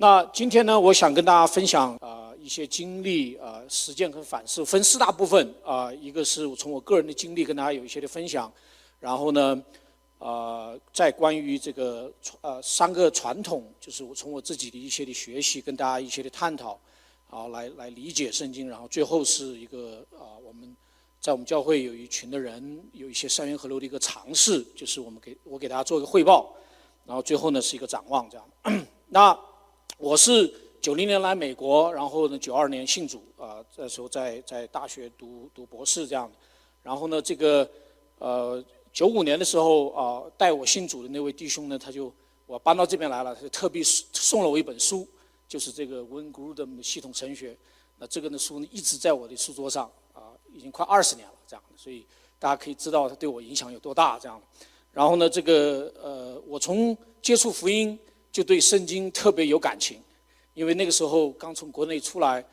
那今天呢，我想跟大家分享啊、一些经历啊、实践和反思，分四大部分啊、一个是我从我个人的经历跟大家有一些的分享，然后呢，呃，在关于这个呃三个传统，就是我从我自己的一些的学习跟大家一些的探讨，啊，来来理解圣经，然后最后是一个啊、我们在我们教会有一群的人有一些三元合流的一个尝试，就是我们给我给大家做一个汇报，然后最后呢是一个展望这样。那我是九零年来美国，然后呢九二年信主啊、那时候在在大学读读博士这样的，然后呢这个呃九五年的时候啊、带我信主的那位弟兄呢，他就我搬到这边来了，他就特地送了我一本书，就是这个 Win Grudem 的系统神学。那这个呢书呢一直在我的书桌上啊、已经快二十年了这样，所以大家可以知道它对我影响有多大这样。然后呢，这个呃，我从接触福音就对圣经特别有感情，因为那个时候刚从国内出来，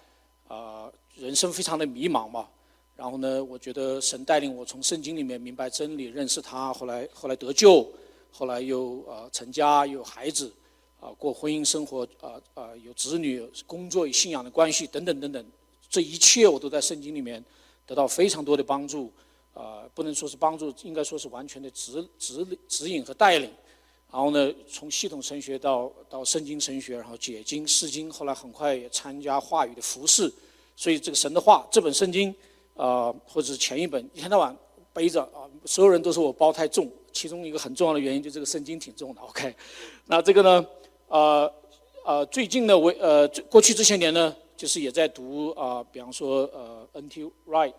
啊、人生非常的迷茫嘛。然后呢，我觉得神带领我从圣经里面明白真理，认识他，后来后来得救，后来又呃成家，有孩子，啊、过婚姻生活，啊、啊、有子女，工作与信仰的关系等等等等，这一切我都在圣经里面得到非常多的帮助，啊、不能说是帮助，应该说是完全的指指指引和带领。然后呢，从系统神学到到圣经神学，然后解经、释经，后来很快也参加话语的服饰。所以这个神的话，这本圣经，啊，或者是前一本，一天到晚背着啊，所有人都说我包太重。其中一个很重要的原因，就这个圣经挺重的。OK，那这个呢，呃呃，最近呢，我呃过去这些年呢，就是也在读啊、比方说呃 N.T. Wright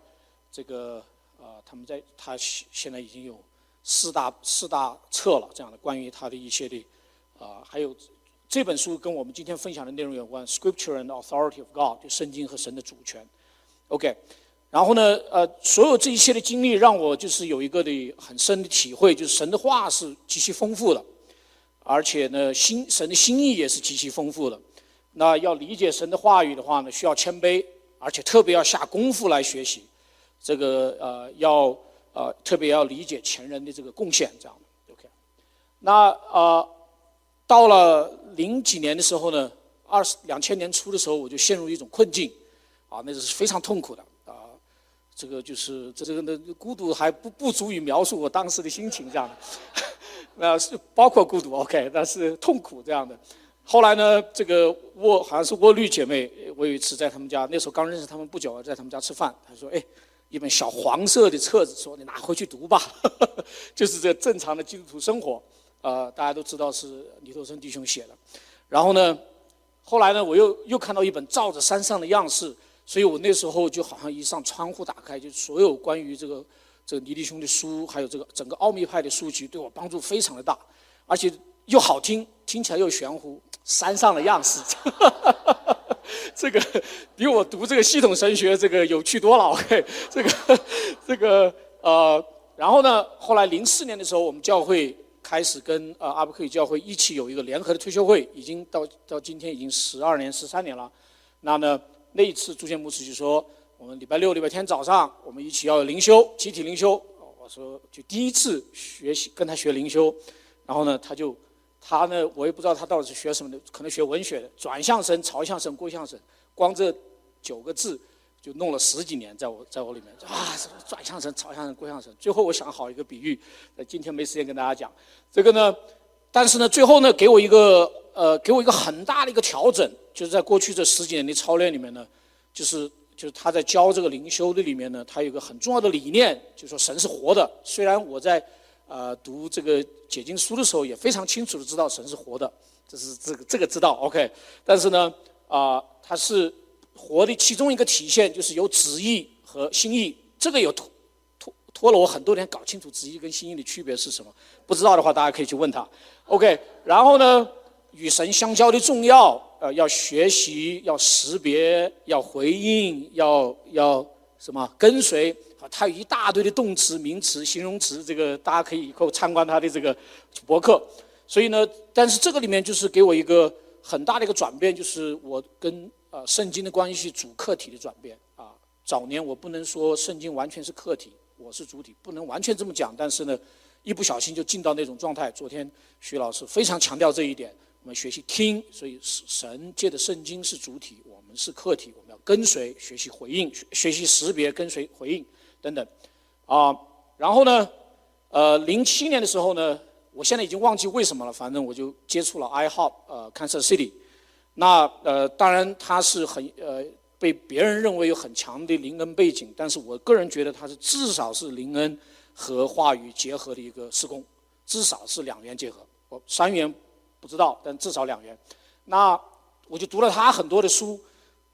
这个啊、他们在他现现在已经有四大四大册了，这样的关于他的一些的啊、还有这本书跟我们今天分享的内容有关，Scripture and Authority of God，就圣经和神的主权。OK，然后呢，呃，所有这一切的经历让我就是有一个的很深的体会，就是神的话是极其丰富的，而且呢，心神的心意也是极其丰富的。那要理解神的话语的话呢，需要谦卑，而且特别要下功夫来学习。这个呃，要呃特别要理解前人的这个贡献，这样 OK。那呃，到了零几年的时候呢，二两千年初的时候，我就陷入一种困境，啊，那是非常痛苦的啊。这个就是这这个呢，孤独还不不足以描述我当时的心情这样的，那是包括孤独 OK，但是痛苦这样的。后来呢，这个沃好像是沃绿姐妹，我有一次在他们家，那时候刚认识他们不久，在他们家吃饭，她说：“哎，一本小黄色的册子，说你拿回去读吧，就是这正常的基督徒生活。”呃，大家都知道是李头生弟兄写的。然后呢，后来呢，我又又看到一本照着山上的样式，所以我那时候就好像一扇窗户打开，就所有关于这个这个尼弟兄的书，还有这个整个奥秘派的书籍，对我帮助非常的大，而且又好听，听起来又玄乎，山上的样式，这个比我读这个系统神学这个有趣多了。OK，这个这个呃，然后呢，后来零四年的时候，我们教会开始跟呃阿布克语教会一起有一个联合的退休会，已经到到今天已经十二年、十三年了。那呢，那一次朱建牧师就说，我们礼拜六、礼拜天早上，我们一起要有灵修，集体灵修。我说就第一次学习跟他学灵修，然后呢，他就他呢，我也不知道他到底是学什么的，可能学文学的，转向神、朝向神、归向神，光这九个字就弄了十几年，在我在我里面啊，转向神、朝向神、归向神。最后我想好一个比喻，呃，今天没时间跟大家讲这个呢，但是呢，最后呢，给我一个呃，给我一个很大的一个调整，就是在过去。这十几年的操练里面呢，就是就是他在教这个灵修的里面呢，他有一个很重要的理念，就说神是活的。虽然我在呃读这个解经书的时候，也非常清楚的知道神是活的，这是这个这个知道 OK，但是呢，啊、它是活的其中一个体现，就是有旨意和心意，这个有拖拖拖了我很多年搞清楚旨意跟心意的区别是什么。不知道的话，大家可以去问他。OK，然后呢，与神相交的重要，呃，要学习，要识别，要回应，要要什么跟随。它，有一大堆的动词、名词、形容词，这个大家可以以后参观他的这个博客。所以呢，但是这个里面就是给我一个很大的一个转变，就是我跟呃圣经的关系主客体的转变啊。早年我不能说圣经完全是客体，我是主体，不能完全这么讲。但是呢，一不小心就进到那种状态。昨天徐老师非常强调这一点，我们学习听，所以神借的圣经是主体，我们是客体，我们要跟随学习回应，学学习识别跟随回应等等，啊，然后呢，呃，零七年的时候呢，我现在已经忘记为什么了，反正我就接触了 iHop，呃，Kansas City，那呃，当然它是很呃被别人认为有很强的灵恩背景，但是我个人觉得它是至少是灵恩和话语结合的一个施工，至少是两元结合，我三元。不知道，但至少两元。那我就读了他很多的书，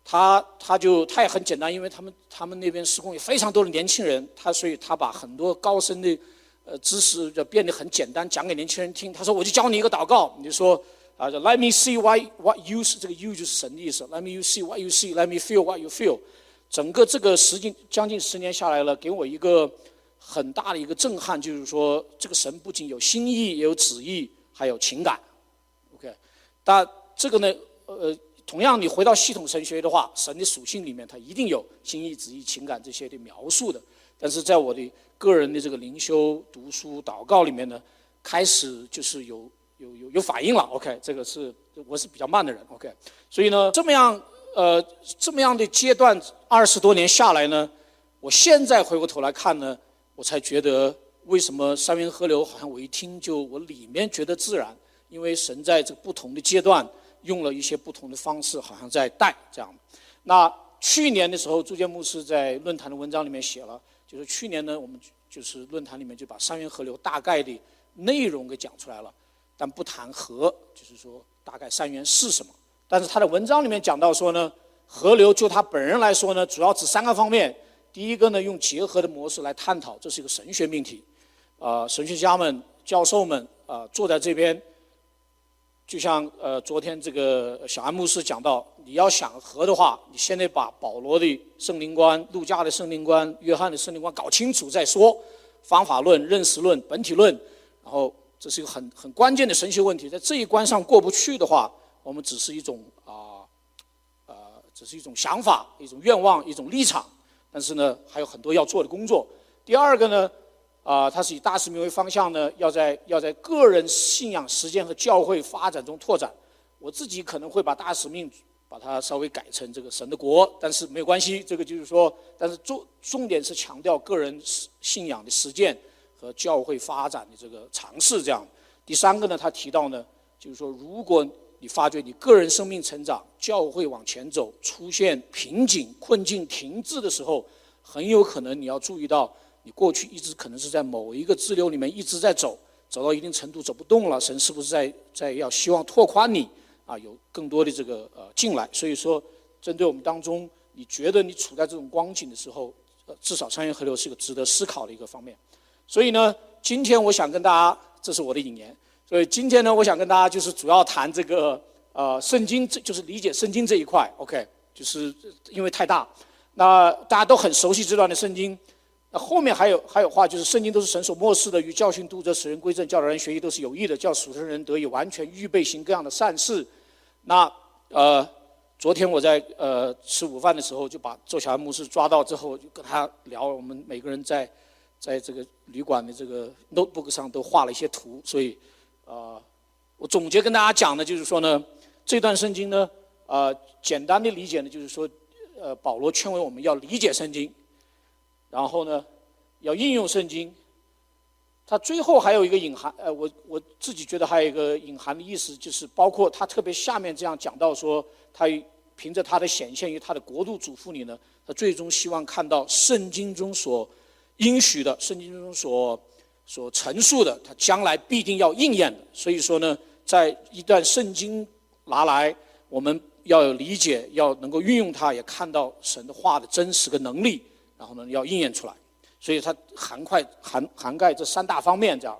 他他就他也很简单，因为他们他们那边施工有非常多的年轻人，他所以他把很多高深的呃知识就变得很简单，讲给年轻人听。他说：“我就教你一个祷告，你就说啊，Let me see why what you 是这个 you 就是神的意思，Let me you see what you see，Let me feel what you feel。整个这个十近将近十年下来了，给我一个很大的一个震撼，就是说这个神不仅有心意，也有旨意，还有情感。OK，但这个呢，呃，同样你回到系统神学的话，神的属性里面它一定有心意、旨意、情感这些的描述的。但是在我的个人的这个灵修、读书、祷告里面呢，开始就是有有有有反应了。OK，这个是我是比较慢的人。OK，所以呢，这么样呃这么样的阶段二十多年下来呢，我现在回过头来看呢，我才觉得为什么三元河流好像我一听就我里面觉得自然。因为神在这个不同的阶段用了一些不同的方式，好像在带这样。那去年的时候，朱建牧师在论坛的文章里面写了，就是去年呢，我们就是论坛里面就把三元河流大概的内容给讲出来了，但不谈河，就是说大概三元是什么。但是他的文章里面讲到说呢，河流就他本人来说呢，主要指三个方面。第一个呢，用结合的模式来探讨，这是一个神学命题。啊，神学家们、教授们啊，坐在这边。就像呃，昨天这个小安牧师讲到，你要想和的话，你现在把保罗的圣灵观、路加的圣灵观、约翰的圣灵观搞清楚再说。方法论、认识论、本体论，然后这是一个很很关键的神学问题，在这一关上过不去的话，我们只是一种啊，呃，只是一种想法、一种愿望、一种立场，但是呢，还有很多要做的工作。第二个呢？啊，它是以大使命为方向呢，要在要在个人信仰实践和教会发展中拓展。我自己可能会把大使命把它稍微改成这个神的国，但是没有关系。这个就是说，但是重重点是强调个人信仰的实践和教会发展的这个尝试。这样，第三个呢，他提到呢，就是说，如果你发觉你个人生命成长、教会往前走出现瓶颈、困境、停滞的时候，很有可能你要注意到。你过去一直可能是在某一个支流里面一直在走，走到一定程度走不动了，神是不是在在要希望拓宽你啊？有更多的这个呃进来。所以说，针对我们当中，你觉得你处在这种光景的时候，呃，至少商业河流是个值得思考的一个方面。所以呢，今天我想跟大家，这是我的引言。所以今天呢，我想跟大家就是主要谈这个呃圣经，这就是理解圣经这一块。OK，就是因为太大，那大家都很熟悉这段的圣经。那后面还有还有话，就是圣经都是神所漠视的，与教训、督责、使人归正、教导人学习都是有益的，叫属神人得以完全预备行各样的善事。那呃，昨天我在呃吃午饭的时候，就把周小安牧师抓到之后，就跟他聊，我们每个人在在这个旅馆的这个 notebook 上都画了一些图，所以呃，我总结跟大家讲的就是说呢，这段圣经呢，呃，简单的理解呢，就是说，呃，保罗劝慰我们要理解圣经。然后呢，要应用圣经。它最后还有一个隐含，呃，我我自己觉得还有一个隐含的意思，就是包括他特别下面这样讲到说，他凭着他的显现与他的国度嘱咐你呢，他最终希望看到圣经中所应许的，圣经中所所陈述的，他将来必定要应验的。所以说呢，在一段圣经拿来，我们要有理解，要能够运用它，也看到神的话的真实的能力。然后呢，要应验出来，所以它涵盖涵涵盖这三大方面，这样。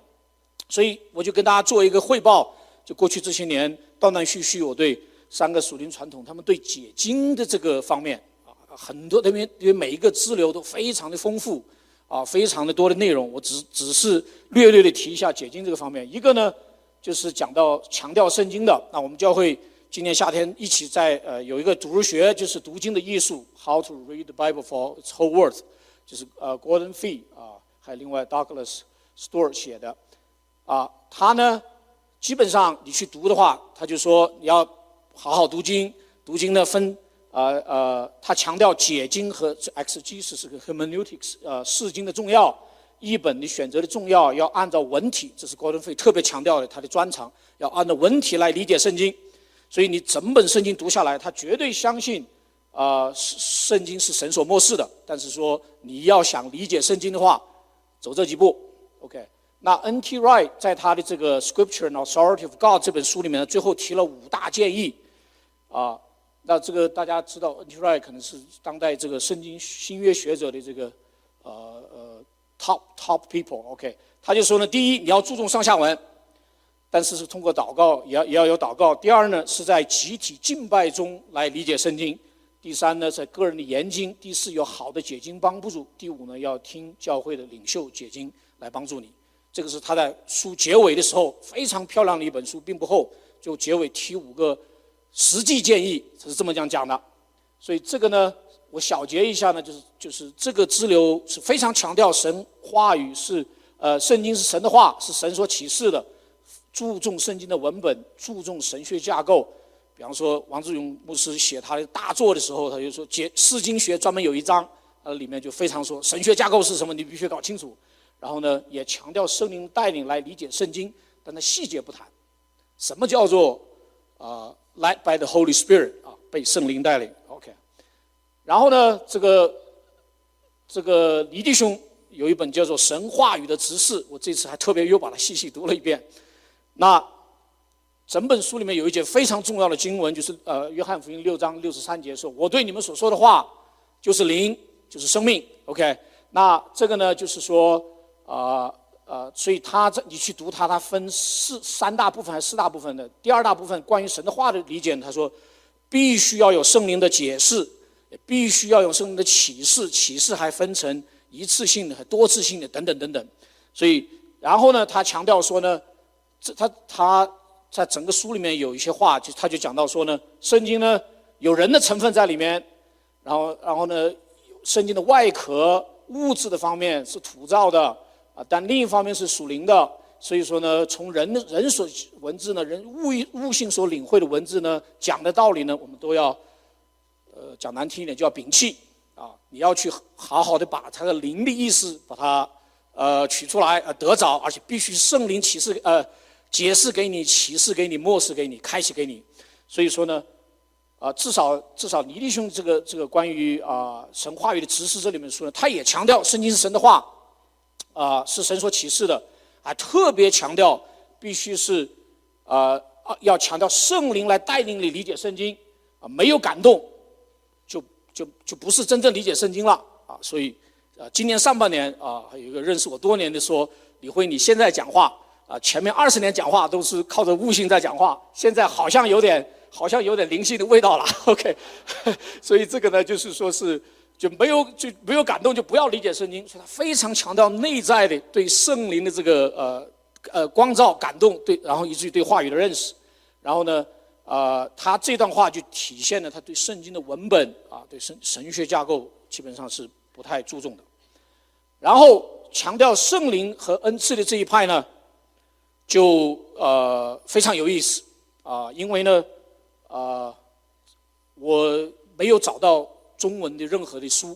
所以我就跟大家做一个汇报，就过去这些年断断续续，我对三个属灵传统，他们对解经的这个方面啊，很多因为因为每一个支流都非常的丰富啊，非常的多的内容，我只只是略略的提一下解经这个方面。一个呢，就是讲到强调圣经的，那我们教会。今年夏天一起在呃有一个读学，就是读经的艺术，How to read the Bible for its whole World，就是呃 Gordon Fee 啊，还有另外 Douglas Store 写的，啊，他呢基本上你去读的话，他就说你要好好读经，读经呢分呃呃，他强调解经和 exegesis 是个 hermeneutics，呃，释经的重要，译本你选择的重要，要按照文体，这是 Gordon Fee 特别强调的他的专长，要按照文体来理解圣经。所以你整本圣经读下来，他绝对相信，啊，圣经是神所漠视的。但是说你要想理解圣经的话，走这几步，OK。那 N.T. Wright 在他的这个《Scripture and Authority of God》这本书里面呢，最后提了五大建议，啊，那这个大家知道，N.T. Wright 可能是当代这个圣经新约学者的这个呃呃 top top people，OK。他就说呢，第一，你要注重上下文。但是是通过祷告，也要也要有祷告。第二呢，是在集体敬拜中来理解圣经。第三呢，在个人的研经。第四，有好的解经帮助。第五呢，要听教会的领袖解经来帮助你。这个是他在书结尾的时候非常漂亮的一本书，并不厚，就结尾提五个实际建议，他是这么讲讲的。所以这个呢，我小结一下呢，就是就是这个支流是非常强调神话语是呃，圣经是神的话，是神所启示的。注重圣经的文本，注重神学架构。比方说，王志勇牧师写他的大作的时候，他就说解释经学专门有一章，呃，里面就非常说神学架构是什么，你必须搞清楚。然后呢，也强调圣灵带领来理解圣经，但他细节不谈。什么叫做啊，led by the Holy Spirit 啊，被圣灵带领？OK。然后呢，这个这个李弟兄有一本叫做《神话语的执事》，我这次还特别又把它细细读了一遍。那整本书里面有一节非常重要的经文，就是呃，约翰福音六章六十三节说：“我对你们所说的话，就是灵，就是生命。” OK，那这个呢，就是说，呃呃，所以他这你去读它，它分四三大部分还是四大部分的？第二大部分关于神的话的理解，他说必须要有圣灵的解释，必须要有圣灵的启示，启示还分成一次性的和多次性的等等等等。所以，然后呢，他强调说呢。这他他在整个书里面有一些话，就他就讲到说呢，圣经呢有人的成分在里面，然后然后呢，圣经的外壳物质的方面是土造的啊，但另一方面是属灵的，所以说呢，从人的人所文字呢，人物物性所领会的文字呢，讲的道理呢，我们都要，呃，讲难听一点，就要摒弃啊，你要去好好的把它的灵的意思把它呃取出来呃得着，而且必须圣灵启示呃。解释给你，启示给你，漠视给你，开启给你。所以说呢，啊，至少至少尼弟兄这个这个关于啊神话语的知识这里面说呢，他也强调圣经是神的话，啊是神所启示的，啊特别强调必须是啊要强调圣灵来带领你理解圣经啊，没有感动就就就不是真正理解圣经了啊。所以啊，今年上半年啊，有一个认识我多年的说，李辉你现在讲话。啊，前面二十年讲话都是靠着悟性在讲话，现在好像有点，好像有点灵性的味道了。OK，所以这个呢，就是说是就没有就没有感动，就不要理解圣经。所以他非常强调内在的对圣灵的这个呃呃光照感动，对，然后以至于对话语的认识。然后呢，呃，他这段话就体现了他对圣经的文本啊，对神神学架构基本上是不太注重的。然后强调圣灵和恩赐的这一派呢。就呃非常有意思啊，因为呢，啊，我没有找到中文的任何的书，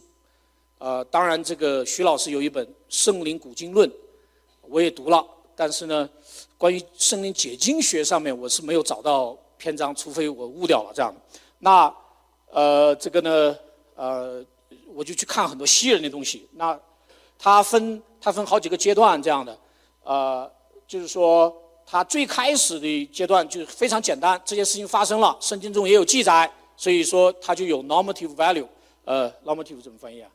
呃，当然这个徐老师有一本《圣灵古今论》，我也读了，但是呢，关于圣灵解经学上面我是没有找到篇章，除非我误掉了这样。那呃这个呢呃我就去看很多西人的东西，那它分它分好几个阶段这样的，呃。就是说，他最开始的阶段就非常简单，这件事情发生了，圣经中也有记载，所以说它就有 normative value，呃，normative 怎么翻译啊？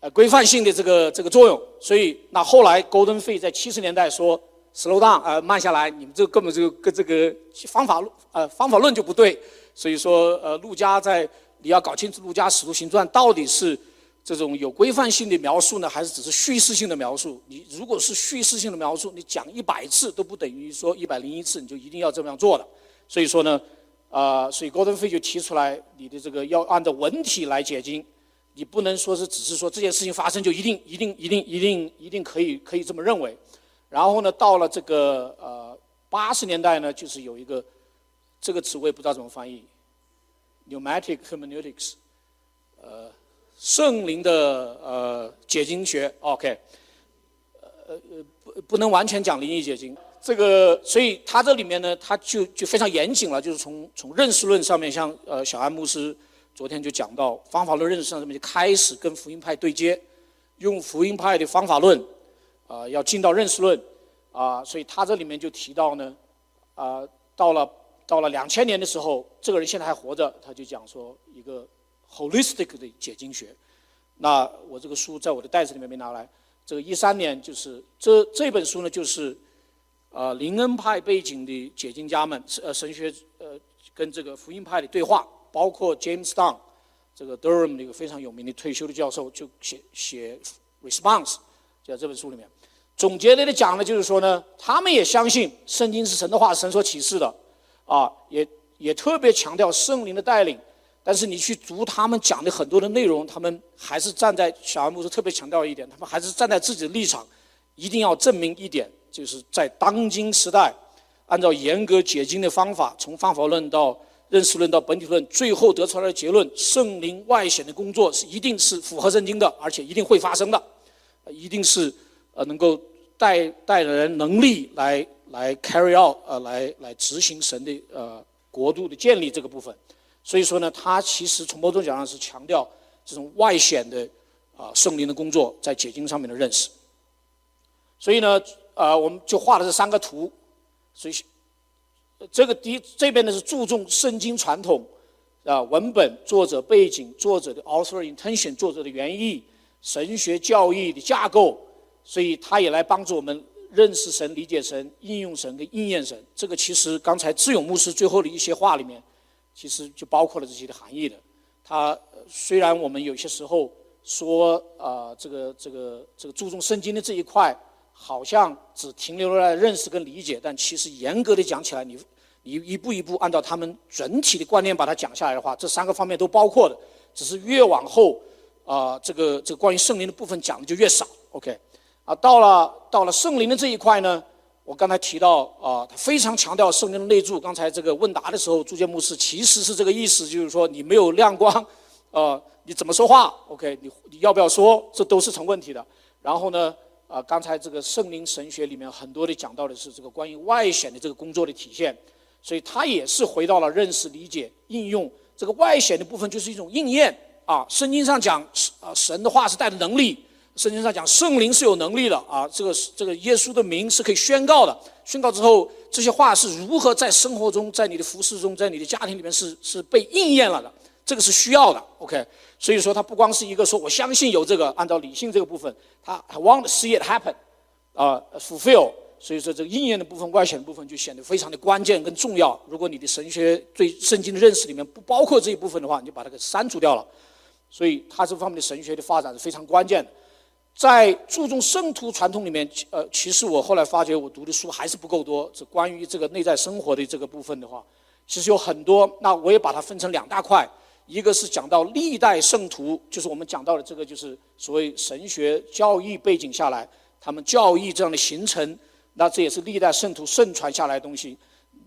呃，规范性的这个这个作用。所以那后来 Golden Fee 在七十年代说 slow down，呃，慢下来，你们这根本就跟这个方法论，呃，方法论就不对。所以说，呃，陆家在你要搞清楚陆家使徒行传到底是。这种有规范性的描述呢，还是只是叙事性的描述？你如果是叙事性的描述，你讲一百次都不等于说一百零一次你就一定要这么样做的。所以说呢，啊，所以高登飞就提出来，你的这个要按照文体来解经，你不能说是只是说这件事情发生就一定一定一定一定一定可以可以这么认为。然后呢，到了这个呃。八十年代呢，就是有一个这个词我也不知道怎么翻译，pneumatic hermeneutics，呃，圣灵的呃解经学，OK，呃呃不不能完全讲灵异解经，这个所以他这里面呢，他就就非常严谨了，就是从从认识论上面，像呃小安牧师昨天就讲到方法论认识上面就开始跟福音派对接，用福音派的方法论，啊要进到认识论。啊，所以他这里面就提到呢，啊，到了到了两千年的时候，这个人现在还活着，他就讲说一个 holistic 的解经学。那我这个书在我的袋子里面没拿来。这个一三年就是这这本书呢，就是呃林恩派背景的解经家们，呃神学呃跟这个福音派的对话，包括 James Dunn 这个 Durham 的一个非常有名的退休的教授，就写写 response 就在这本书里面。总结的讲呢，就是说呢，他们也相信圣经是神的话，神所启示的，啊，也也特别强调圣灵的带领。但是你去读他们讲的很多的内容，他们还是站在小安牧师特别强调一点，他们还是站在自己的立场，一定要证明一点，就是在当今时代，按照严格解经的方法，从方法论到认识论到本体论，最后得出来的结论，圣灵外显的工作是一定是符合圣经的，而且一定会发生的，一定是。呃，能够带带人能力来来 carry out，呃，来来执行神的呃国度的建立这个部分，所以说呢，他其实从某种角度上是强调这种外显的啊圣灵的工作在解经上面的认识。所以呢，呃，我们就画了这三个图，所以这个第这边呢是注重圣经传统啊文本、作者背景、作者的 author intention、作者的原意、神学教义的架构。所以他也来帮助我们认识神、理解神、应用神跟应验神。这个其实刚才智勇牧师最后的一些话里面，其实就包括了这些的含义的。他虽然我们有些时候说啊，这个这个这个注重圣经的这一块，好像只停留在认识跟理解，但其实严格的讲起来，你你一步一步按照他们整体的观念把它讲下来的话，这三个方面都包括的。只是越往后啊，这个这个关于圣灵的部分讲的就越少。OK。啊，到了到了圣灵的这一块呢，我刚才提到啊，他非常强调圣灵的内住。刚才这个问答的时候，朱建牧师其实是这个意思，就是说你没有亮光，呃，你怎么说话？OK，你你要不要说，这都是成问题的。然后呢，啊，刚才这个圣灵神学里面很多的讲到的是这个关于外显的这个工作的体现，所以他也是回到了认识、理解、应用这个外显的部分，就是一种应验啊。圣经上讲，啊，神的话是带着能力。圣经上讲，圣灵是有能力的啊，这个这个耶稣的名是可以宣告的。宣告之后，这些话是如何在生活中、在你的服饰中、在你的家庭里面是是被应验了的？这个是需要的。OK，所以说它不光是一个说我相信有这个，按照理性这个部分，他 want to see it happen，啊，fulfill。所以说这个应验的部分、外显的部分就显得非常的关键跟重要。如果你的神学对圣经的认识里面不包括这一部分的话，你就把它给删除掉了。所以它这方面的神学的发展是非常关键的。在注重圣徒传统里面，呃，其实我后来发觉我读的书还是不够多。这关于这个内在生活的这个部分的话，其实有很多。那我也把它分成两大块，一个是讲到历代圣徒，就是我们讲到的这个，就是所谓神学教义背景下来，他们教义这样的形成，那这也是历代圣徒盛传下来的东西。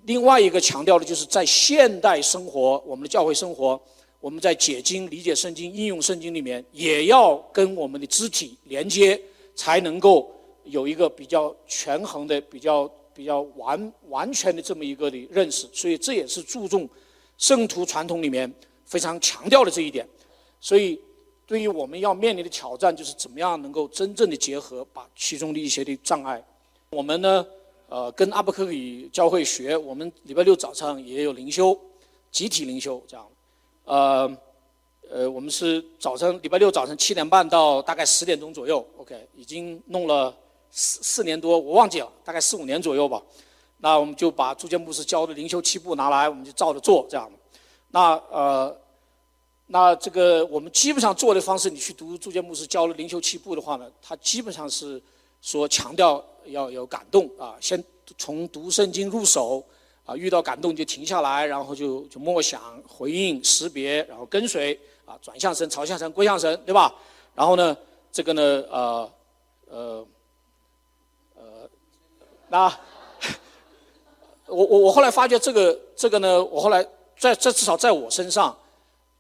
另外一个强调的就是在现代生活，我们的教会生活。我们在解经、理解圣经、应用圣经里面，也要跟我们的肢体连接，才能够有一个比较权衡的、比较比较完完全的这么一个的认识。所以这也是注重圣徒传统里面非常强调的这一点。所以对于我们要面临的挑战，就是怎么样能够真正的结合，把其中的一些的障碍。我们呢，呃，跟阿布克里教会学，我们礼拜六早上也有灵修，集体灵修这样。呃，呃，我们是早晨礼拜六早晨七点半到大概十点钟左右，OK，已经弄了四四年多，我忘记了，大概四五年左右吧。那我们就把朱建牧师教的灵修七步拿来，我们就照着做这样。那呃，那这个我们基本上做的方式，你去读朱建牧师教的灵修七步的话呢，他基本上是说强调要有感动啊，先从读圣经入手。啊，遇到感动就停下来，然后就就默想、回应、识别，然后跟随，啊，转向神、朝向神、归向神，对吧？然后呢，这个呢，呃，呃，呃，那，我我我后来发觉这个这个呢，我后来在在至少在我身上，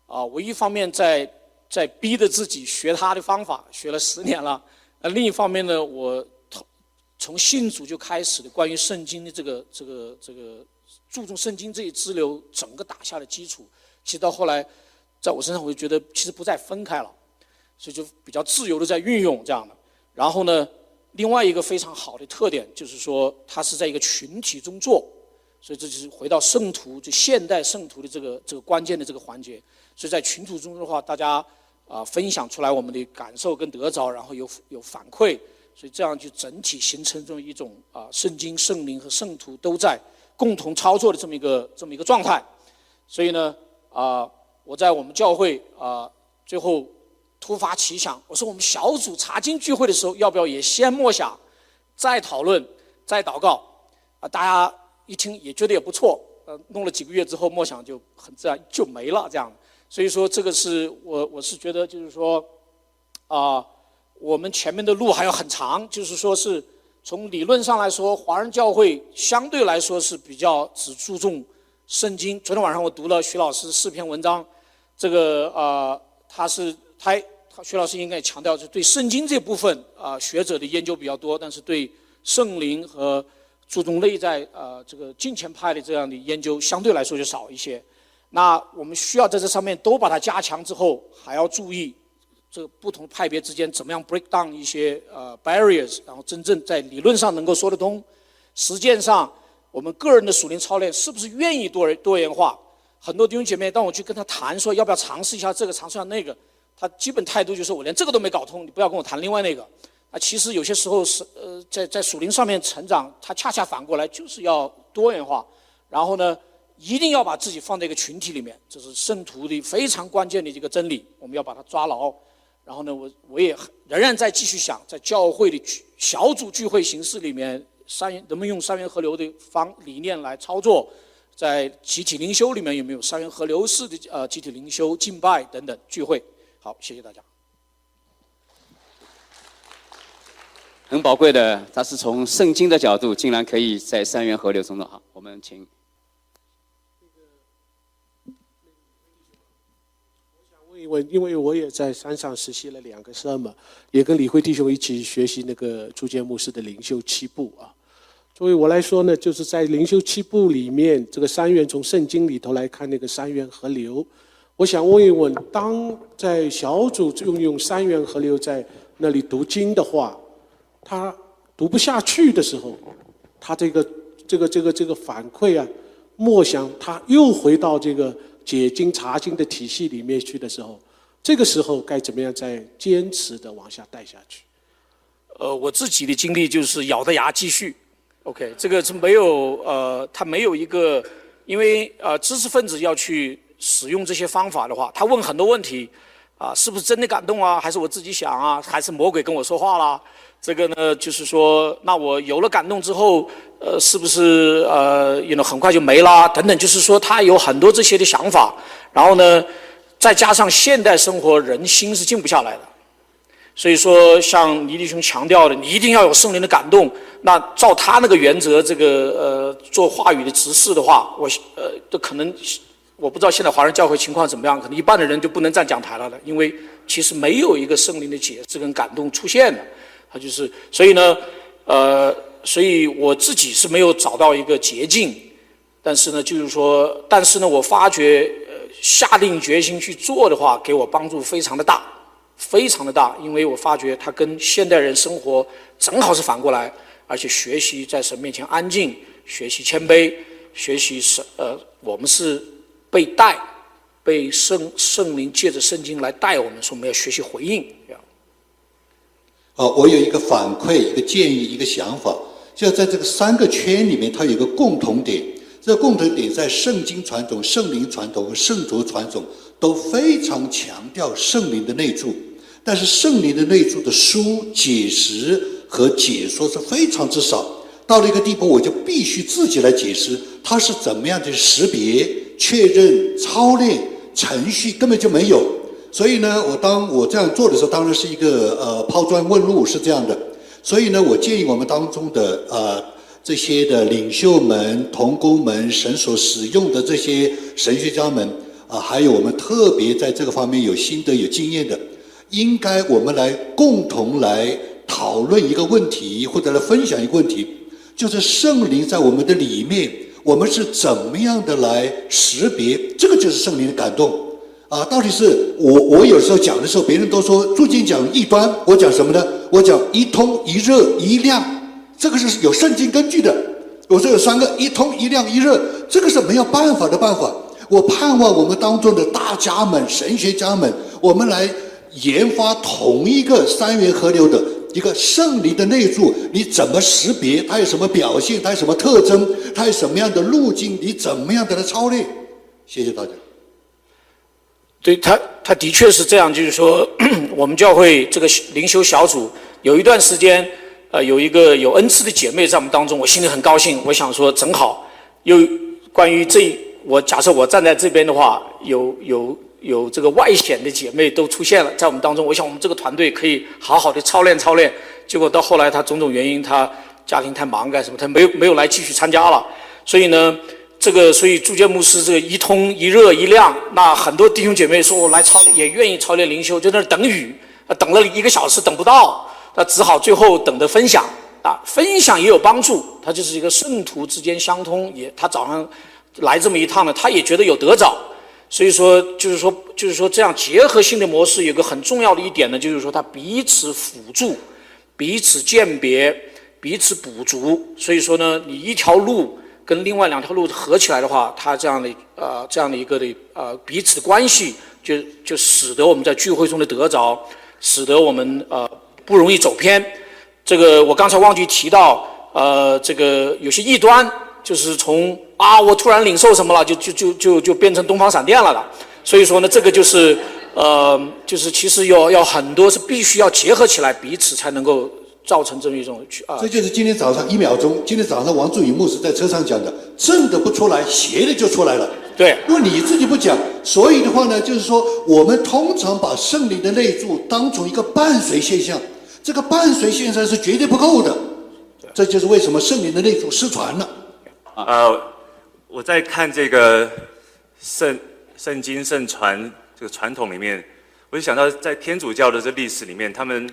啊，我一方面在在逼着自己学他的方法，学了十年了，那，另一方面呢，我从信主就开始的关于圣经的这个这个这个注重圣经这一支流整个打下的基础，其实到后来，在我身上我就觉得其实不再分开了，所以就比较自由的在运用这样的，然后呢。另外一个非常好的特点就是说，它是在一个群体中做，所以这就是回到圣徒就现代圣徒的这个这个关键的这个环节。所以在群体中的话，大家啊分享出来我们的感受跟得着，然后有有反馈，所以这样就整体形成这么一种啊圣经、圣灵和圣徒都在共同操作的这么一个这么一个状态。所以呢啊，我在我们教会啊最后。突发奇想，我说我们小组查经聚会的时候，要不要也先默想，再讨论，再祷告？啊，大家一听也觉得也不错。呃，弄了几个月之后，默想就很自然就没了，这样。所以说，这个是我我是觉得就是说，啊，我们前面的路还要很长。就是说是从理论上来说，华人教会相对来说是比较只注重圣经。昨天晚上我读了徐老师四篇文章，这个啊，他是。他徐老师应该强调，是对圣经这部分啊学者的研究比较多，但是对圣灵和注重内在啊这个金钱派的这样的研究相对来说就少一些。那我们需要在这上面都把它加强之后，还要注意这个不同派别之间怎么样 break down 一些呃 barriers，然后真正在理论上能够说得通。实践上，我们个人的属灵操练是不是愿意多多元化？很多弟兄姐妹，当我去跟他谈说要不要尝试一下这个，尝试一下那个。他基本态度就是我连这个都没搞通，你不要跟我谈另外那个。啊，其实有些时候是呃，在在属灵上面成长，他恰恰反过来就是要多元化。然后呢，一定要把自己放在一个群体里面，这是圣徒的非常关键的一个真理，我们要把它抓牢。然后呢，我我也仍然在继续想，在教会的小组聚会形式里面，三元能不能用三元合流的方理念来操作？在集体灵修里面有没有三元合流式的呃集体灵修敬拜等等聚会？好，谢谢大家。很宝贵的，他是从圣经的角度，竟然可以在三元河流中的好，我们请。我，因为我也在山上实习了两个师嘛也跟李辉弟兄一起学习那个朱建牧师的灵修七步啊。作为我来说呢，就是在灵修七步里面，这个三元从圣经里头来看那个三元河流。我想问一问，当在小组用用三元河流在那里读经的话，他读不下去的时候，他这个这个这个这个反馈啊，默想他又回到这个解经查经的体系里面去的时候，这个时候该怎么样再坚持的往下带下去？呃，我自己的经历就是咬着牙继续。OK，这个是没有呃，他没有一个，因为呃，知识分子要去。使用这些方法的话，他问很多问题，啊，是不是真的感动啊？还是我自己想啊？还是魔鬼跟我说话啦？这个呢，就是说，那我有了感动之后，呃，是不是呃，有很快就没啦？等等，就是说，他有很多这些的想法。然后呢，再加上现代生活人心是静不下来的，所以说，像倪弟兄强调的，你一定要有圣灵的感动。那照他那个原则，这个呃，做话语的执事的话，我呃，都可能。我不知道现在华人教会情况怎么样，可能一半的人就不能站讲台了的，因为其实没有一个圣灵的解释跟感动出现的，他就是，所以呢，呃，所以我自己是没有找到一个捷径，但是呢，就是说，但是呢，我发觉，呃，下定决心去做的话，给我帮助非常的大，非常的大，因为我发觉它跟现代人生活正好是反过来，而且学习在神面前安静，学习谦卑，学习神，呃，我们是。被带，被圣圣灵借着圣经来带我们，说我们要学习回应。哦，我有一个反馈，一个建议，一个想法，就在这个三个圈里面，它有一个共同点。这个共同点在圣经传统、圣灵传统和圣徒传统都非常强调圣灵的内住，但是圣灵的内住的书解释和解说是非常之少。到了一个地步，我就必须自己来解释它是怎么样的识别。确认、操练、程序根本就没有，所以呢，我当我这样做的时候，当然是一个呃抛砖问路是这样的。所以呢，我建议我们当中的呃这些的领袖们、同工们、神所使用的这些神学家们啊，还有我们特别在这个方面有心得、有经验的，应该我们来共同来讨论一个问题，或者来分享一个问题，就是圣灵在我们的里面，我们是怎么样的来识别？这个就是圣灵的感动啊！到底是我我有时候讲的时候，别人都说朱经讲异端，我讲什么呢？我讲一通一热一亮。这个是有圣经根据的。我说有三个一通一亮一热，这个是没有办法的办法。我盼望我们当中的大家们、神学家们，我们来研发同一个三元河流的一个圣灵的内住。你怎么识别它有什么表现？它有什么特征？它有什么样的路径？你怎么样的来操练？谢谢大家。对他，他的确是这样。就是说，我们教会这个灵修小组有一段时间。呃，有一个有恩赐的姐妹在我们当中，我心里很高兴。我想说，正好又关于这，我假设我站在这边的话，有有有这个外显的姐妹都出现了在我们当中。我想我们这个团队可以好好的操练操练。结果到后来，他种种原因，他家庭太忙干什么，他没有没有来继续参加了。所以呢，这个所以祝建牧师这个一通一热一亮，那很多弟兄姐妹说我来操也愿意操练灵修，就在那等雨，等了一个小时等不到。那只好最后等着分享啊，分享也有帮助，他就是一个圣徒之间相通，也他早上来这么一趟呢，他也觉得有得着，所以说就是说就是说这样结合性的模式有个很重要的一点呢，就是说它彼此辅助，彼此鉴别，彼此补足，所以说呢，你一条路跟另外两条路合起来的话，它这样的呃这样的一个的呃彼此关系，就就使得我们在聚会中的得着，使得我们呃。不容易走偏，这个我刚才忘记提到，呃，这个有些异端就是从啊，我突然领受什么了，就就就就就变成东方闪电了的。所以说呢，这个就是呃，就是其实要要很多是必须要结合起来，彼此才能够造成这么一种啊。这就是今天早上一秒钟，今天早上王祝宇牧师在车上讲的，正的不出来，邪的就出来了。对，因为你自己不讲，所以的话呢，就是说我们通常把圣灵的内住当成一个伴随现象。这个伴随现象是绝对不够的，这就是为什么圣灵的内住失传了。呃，我在看这个圣圣经圣传这个传统里面，我就想到在天主教的这历史里面，他们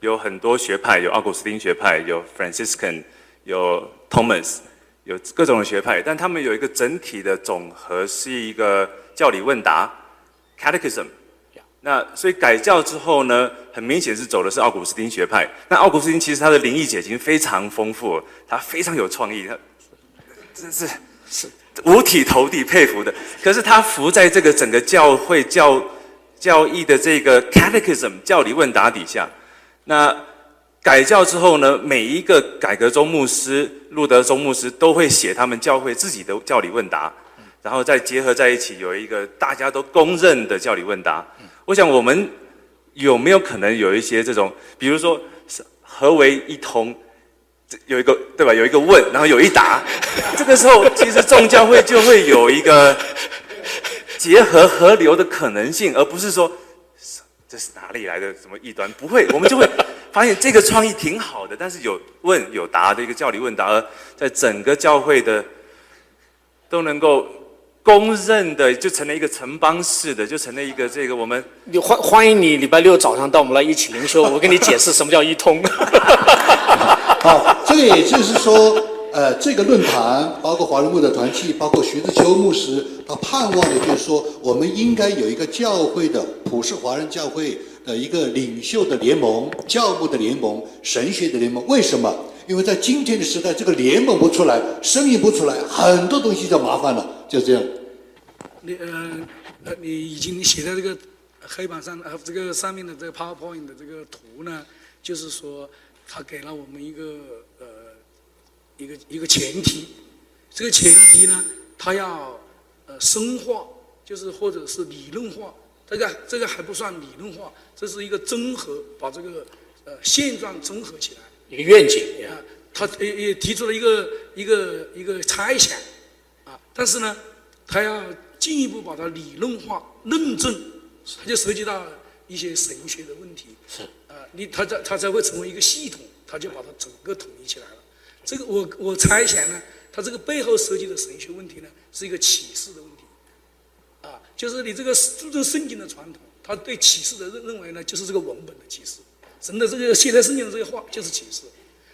有很多学派，有奥古斯丁学派，有 Franciscan，有 Thomas，有各种的学派，但他们有一个整体的总和，是一个教理问答 （Catechism）。那所以改教之后呢，很明显是走的是奥古斯丁学派。那奥古斯丁其实他的灵异解经非常丰富，他非常有创意，他真是是五体投地佩服的。可是他伏在这个整个教会教教义的这个 catechism 教理问答底下。那改教之后呢，每一个改革宗牧师、路德宗牧师都会写他们教会自己的教理问答，然后再结合在一起，有一个大家都公认的教理问答。我想，我们有没有可能有一些这种，比如说，何为一通？有一个对吧？有一个问，然后有一答。这个时候，其实众教会就会有一个结合河流的可能性，而不是说这是哪里来的什么异端？不会，我们就会 发现这个创意挺好的，但是有问有答的一个教理问答，而在整个教会的都能够。公认的就成了一个城邦式的，就成了一个这个我们。你欢欢迎你礼拜六早上到我们来一起灵修，我跟你解释什么叫一通。好，这个也就是说，呃，这个论坛包括华人牧的团契，包括徐志秋牧师，他盼望的就是说，我们应该有一个教会的普世华人教会的一个领袖的联盟、教牧的联盟、神学的联盟。为什么？因为在今天的时代，这个联盟不出来，声音不出来，很多东西就麻烦了。就这样。你呃呃，你已经写在这个黑板上呃，这个上面的这个 PowerPoint 的这个图呢，就是说，他给了我们一个呃一个一个前提，这个前提呢，他要呃深化，就是或者是理论化，这个这个还不算理论化，这是一个综合，把这个呃现状综合起来。一个愿景啊，他也也提出了一个一个一个猜想，啊，但是呢，他要进一步把它理论化论证，他就涉及到一些神学的问题。是啊，你他才他才会成为一个系统，他就把它整个统一起来了。这个我我猜想呢，它这个背后涉及的神学问题呢，是一个启示的问题，啊，就是你这个注重圣经的传统，他对启示的认认为呢，就是这个文本的启示，神的这个写在圣经的这个话就是启示。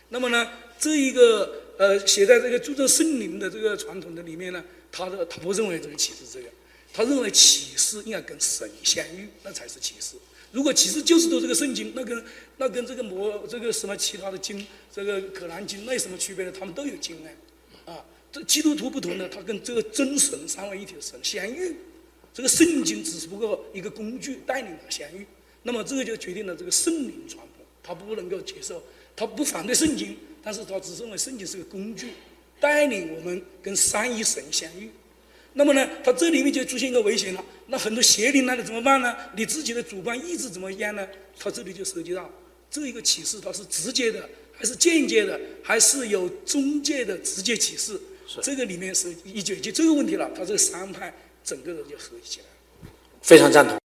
那么呢，这一个呃写在这个注重圣灵的这个传统的里面呢，他的他不认为这个启示这个，他认为启示应该跟神相遇，那才是启示。如果启示就是读这个圣经，那跟那跟这个魔这个什么其他的经，这个可兰经那有什么区别呢？他们都有经啊，啊，这基督徒不同呢，他跟这个真神三位一体的神相遇，这个圣经只是不过一个工具带领他相遇，那么这个就决定了这个圣灵传播，他不能够接受，他不反对圣经，但是他只认为圣经是个工具，带领我们跟三一神相遇。那么呢，它这里面就出现一个危险了。那很多邪灵来了怎么办呢？你自己的主观意志怎么样呢？它这里就涉及到这一个启示，它是直接的还是间接的，还是有中介的直接启示？这个里面是一解决这个问题了，它这个三派整个人就合一起来了。非常赞同。